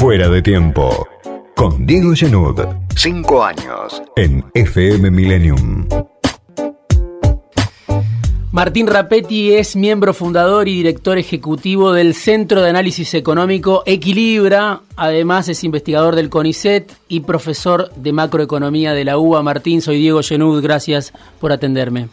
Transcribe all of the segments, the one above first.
Fuera de tiempo. Con Diego Genud. Cinco años. En FM Millennium. Martín Rapetti es miembro fundador y director ejecutivo del Centro de Análisis Económico Equilibra. Además es investigador del CONICET y profesor de macroeconomía de la UBA. Martín, soy Diego Genud. Gracias por atenderme.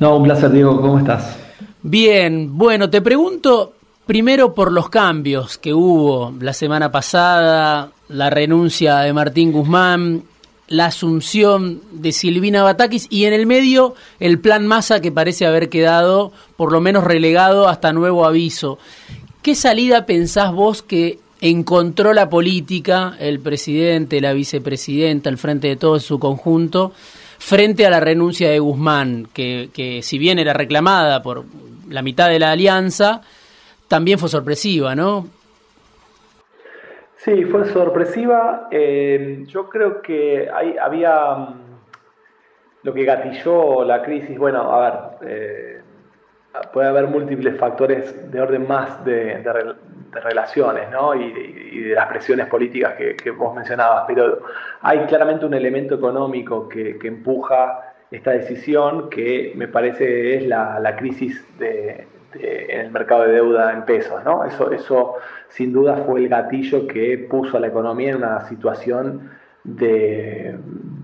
No, un placer, Diego. ¿Cómo estás? Bien, bueno, te pregunto primero por los cambios que hubo la semana pasada, la renuncia de Martín Guzmán, la asunción de Silvina Batakis y en el medio el plan Massa que parece haber quedado por lo menos relegado hasta nuevo aviso. ¿Qué salida pensás vos que encontró la política, el presidente, la vicepresidenta, el frente de todo su conjunto, frente a la renuncia de Guzmán, que si bien era reclamada por la mitad de la alianza, también fue sorpresiva, ¿no? Sí, fue sorpresiva. Eh, yo creo que había mm, lo que gatilló la crisis. Bueno, a ver, eh, puede haber múltiples factores de orden más de, relaciones ¿no? y, de las presiones políticas que, vos mencionabas, pero hay claramente un elemento económico que, empuja esta decisión que me parece es la crisis de, en el mercado de deuda en pesos. ¿no? Eso, eso sin duda fue el gatillo que puso a la economía en una situación de,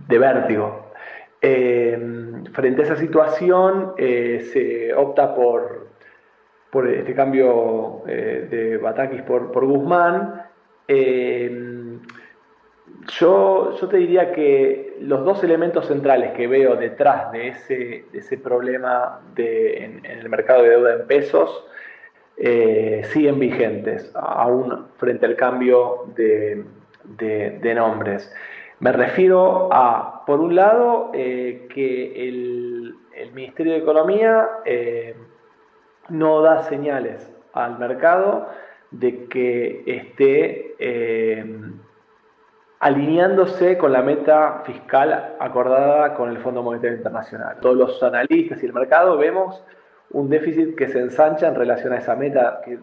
vértigo. Eh, frente a esa situación eh, se opta por, por este cambio eh, de Batakis por, por Guzmán. Yo, yo, te diría que los dos elementos centrales que veo detrás de ese, ese problema de, en, el mercado de deuda en pesos eh, siguen vigentes, aún frente al cambio de, de, nombres. Me refiero a, por un lado, eh, que el, el, Ministerio de Economía eh, no da señales al mercado de que esté alineándose con la meta fiscal acordada con el Fondo Monetario Internacional. Todos los analistas y el mercado vemos un déficit que se ensancha en relación a esa meta que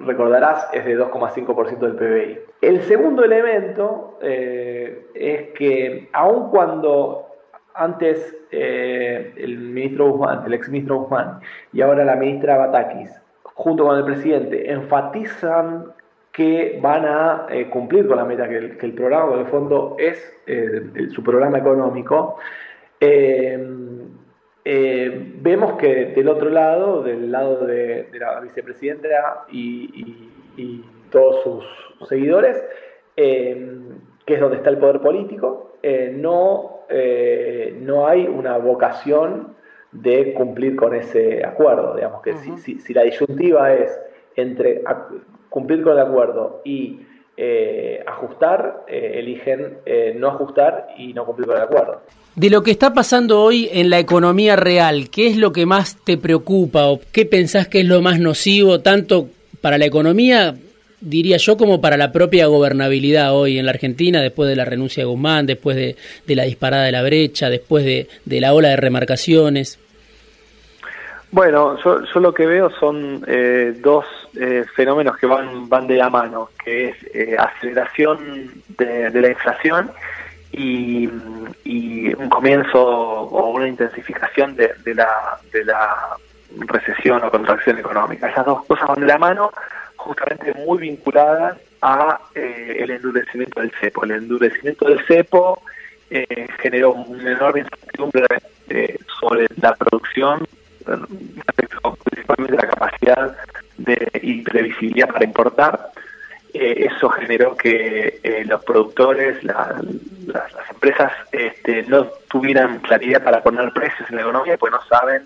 recordarás es de 2,5% del PBI. El segundo elemento eh, es que aun cuando antes eh, el ministro Guzmán, el exministro Guzmán y ahora la ministra Batakis, junto con el presidente, enfatizan que van a eh, cumplir con la meta que el, programa de fondo es eh, su programa económico. Eh, vemos que del otro lado, del lado de, la vicepresidenta y, todos sus seguidores, que es donde está el poder político, no, no hay una vocación de cumplir con ese acuerdo. Digamos que si, si la disyuntiva es entre cumplir con el acuerdo y eh, ajustar, eh, eligen eh, no ajustar y no cumplir con el acuerdo. De lo que está pasando hoy en la economía real, ¿qué es lo que más te preocupa o qué pensás que es lo más nocivo tanto para la economía, diría yo, como para la propia gobernabilidad hoy en la Argentina, después de la renuncia de Guzmán, después de, la disparada de la brecha, después de, de la ola de remarcaciones? Bueno, yo, yo, lo que veo son eh, dos eh, fenómenos que van, van de la mano, que es eh, aceleración de, la inflación y, un comienzo o una intensificación de, la, de la recesión o contracción económica. Esas dos cosas van de la mano, justamente muy vinculadas a el endurecimiento del cepo. El endurecimiento del cepo generó una enorme incertidumbre sobre la producción principalmente la capacidad de, y previsibilidad para importar. Eh, eso generó que eh, los productores, las, empresas este, no tuvieran claridad para poner precios en la economía, pues no saben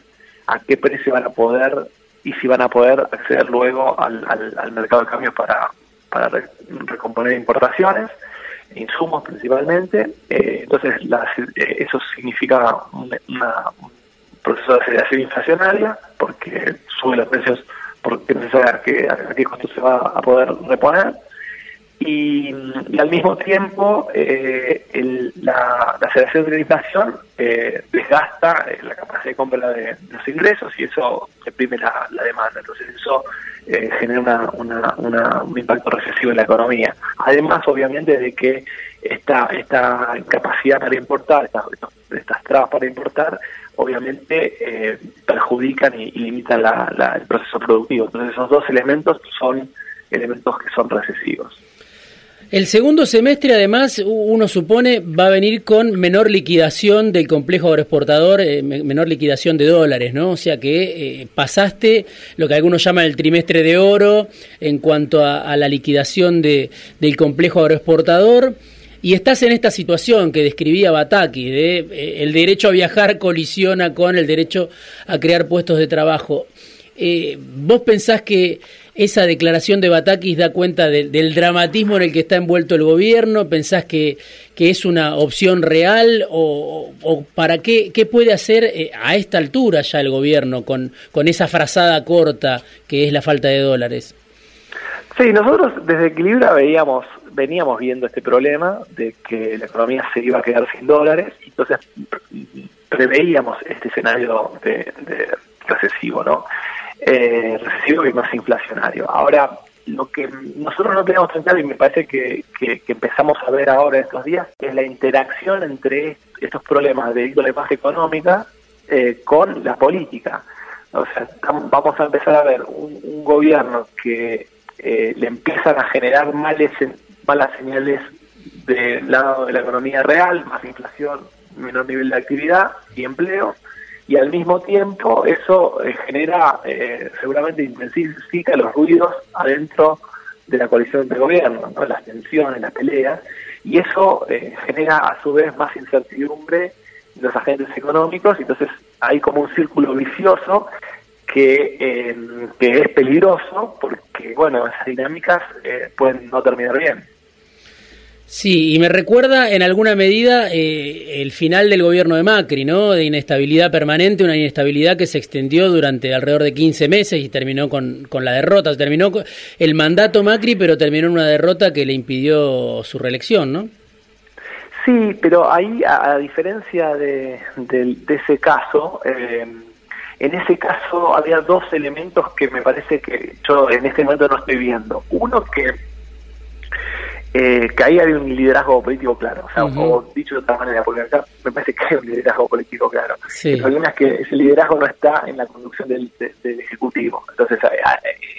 a qué precio van a poder y si van a poder acceder luego al, mercado de cambios para, para recomponer importaciones, insumos principalmente. Eh, entonces, eso significa una, proceso de aceleración inflacionaria, porque suben los precios porque no sabe a qué, a qué costo se va a poder reponer. y, al mismo tiempo eh, la, aceleración de la inflación eh, desgasta eh, la capacidad de compra de, los ingresos y eso reprime la, demanda. Entonces eso genera un impacto recesivo en la economía. Además, obviamente, de que esta, esta incapacidad para importar, estas, estas trabas para importar, obviamente perjudican y, limitan el proceso productivo. Entonces esos dos elementos son elementos que son recesivos. El segundo semestre, además, uno supone, va a venir con menor liquidación del complejo agroexportador, eh, menor liquidación de dólares, ¿no? O sea que eh, pasaste lo que algunos llaman el trimestre de oro en cuanto a, la liquidación de, del complejo agroexportador. Y estás en esta situación que describía Bataki, de eh, el derecho a viajar colisiona con el derecho a crear puestos de trabajo. ¿Vos pensás que esa declaración de Batakis da cuenta del dramatismo en el que está envuelto el gobierno? ¿Pensás que, que es una opción real o, para qué, qué puede hacer eh, a esta altura ya el gobierno con, con esa frazada corta que es la falta de dólares? Sí, nosotros desde Equilibra veíamos, veníamos viendo este problema de que la economía se iba a quedar sin dólares, entonces preveíamos este escenario de, recesivo, ¿no? eh, recesivo y más inflacionario. Ahora, lo que nosotros no tenemos tan claro y me parece que, que, empezamos a ver ahora estos días es la interacción entre estos problemas de índole más económica eh, con la política. O sea, vamos a empezar a ver un, gobierno que eh, le empiezan a generar males, malas señales del lado de la economía real, más inflación, menor nivel de actividad y empleo, y al mismo tiempo eso eh, genera, eh, seguramente intensifica los ruidos adentro de la coalición de gobierno, ¿no? las tensiones, las peleas, y eso eh, genera a su vez más incertidumbre en los agentes económicos, y entonces hay como un círculo vicioso que, que es peligroso porque, bueno, esas dinámicas pueden no terminar bien. Sí, y me recuerda en alguna medida eh, el final del gobierno de Macri, ¿no? De inestabilidad permanente, una inestabilidad que se extendió durante alrededor de 15 meses y terminó con, con la derrota. Terminó el mandato Macri, pero terminó en una derrota que le impidió su reelección, ¿no? Sí, pero ahí, a, diferencia de, ese caso, eh, en ese caso había dos elementos que me parece que yo en este momento no estoy viendo. Uno que eh, ahí hay un liderazgo político claro. O, sea, o dicho de otra manera, porque acá me parece que hay un liderazgo político claro. El problema es que ese liderazgo no está en la conducción del, Ejecutivo. Entonces,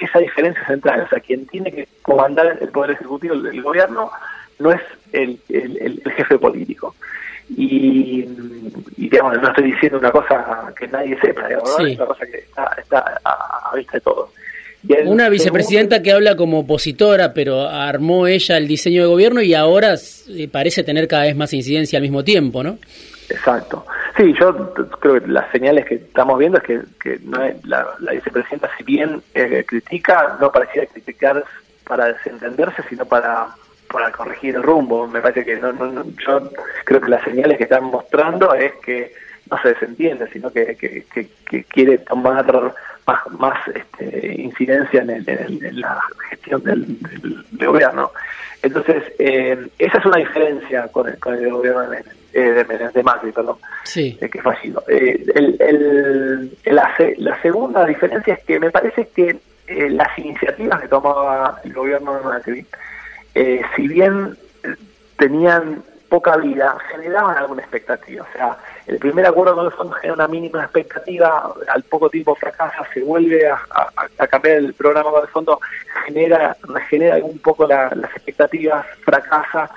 esa diferencia central, o sea, quien tiene que comandar el Poder Ejecutivo, el, gobierno, no es el, jefe político. Y, digamos, no estoy diciendo una cosa que nadie sepa, digamos, es una cosa que está, está a, a vista de todos. Una vicepresidenta que habla como opositora, pero armó ella el diseño de gobierno y ahora eh, parece tener cada vez más incidencia al mismo tiempo, ¿no? Exacto. Sí, yo creo que las señales que estamos viendo es que, la, vicepresidenta, si bien eh, critica, no parecía criticar para desentenderse, sino para, para corregir el rumbo. Me parece que no, yo creo que las señales que están mostrando es que no se desentiende, sino que, que quiere tomar más, más este, incidencia en, la gestión del, gobierno. Entonces, eh, esa es una diferencia con el, con el gobierno de, eh, de, Macri, perdón, sí. que fue eh, el, la, la, segunda diferencia es que me parece que las iniciativas que tomaba el gobierno de Macri, si bien tenían poca vida, generaban alguna expectativa. O sea, el primer acuerdo con el fondo genera una mínima expectativa, al poco tiempo fracasa, se vuelve a, cambiar el programa con el fondo, genera, regenera un poco las expectativas, fracasa.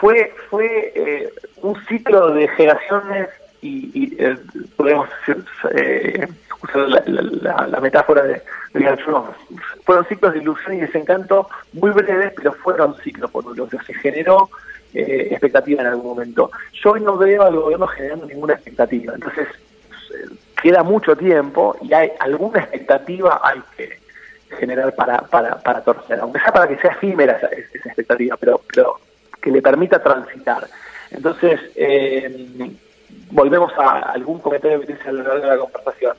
Fue, fue eh, un ciclo de generaciones y, eh, podemos eh, usar la, metáfora de, de fueron ciclos de ilusión y desencanto muy breves, pero fueron ciclos que se generó eh, expectativa en algún momento. Yo hoy no veo al gobierno generando ninguna expectativa, entonces eh, queda mucho tiempo y hay alguna expectativa hay que generar para, para, para torcer, aunque sea para que sea efímera esa, expectativa, pero, pero que le permita transitar. Entonces, eh, volvemos a algún comentario que dice a lo largo de la conversación.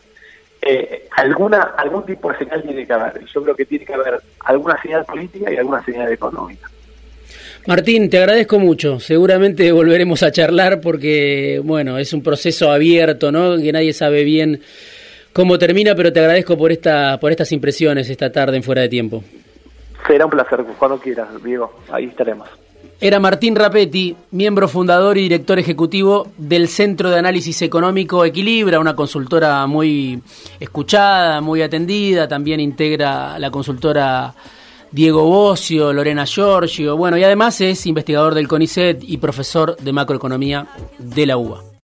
Eh, alguna algún tipo de señal tiene que haber. Yo creo que tiene que haber alguna señal política y alguna señal económica. Martín, te agradezco mucho. Seguramente volveremos a charlar porque, bueno, es un proceso abierto, ¿no? Que nadie sabe bien cómo termina, pero te agradezco por esta, por estas impresiones esta tarde en Fuera de Tiempo. Será un placer, cuando quieras, Diego. Ahí estaremos. Era Martín Rapetti, miembro fundador y director ejecutivo del Centro de Análisis Económico Equilibra, una consultora muy escuchada, muy atendida, también integra la consultora Diego Bocio, Lorena Giorgio, bueno, y además es investigador del CONICET y profesor de macroeconomía de la UBA.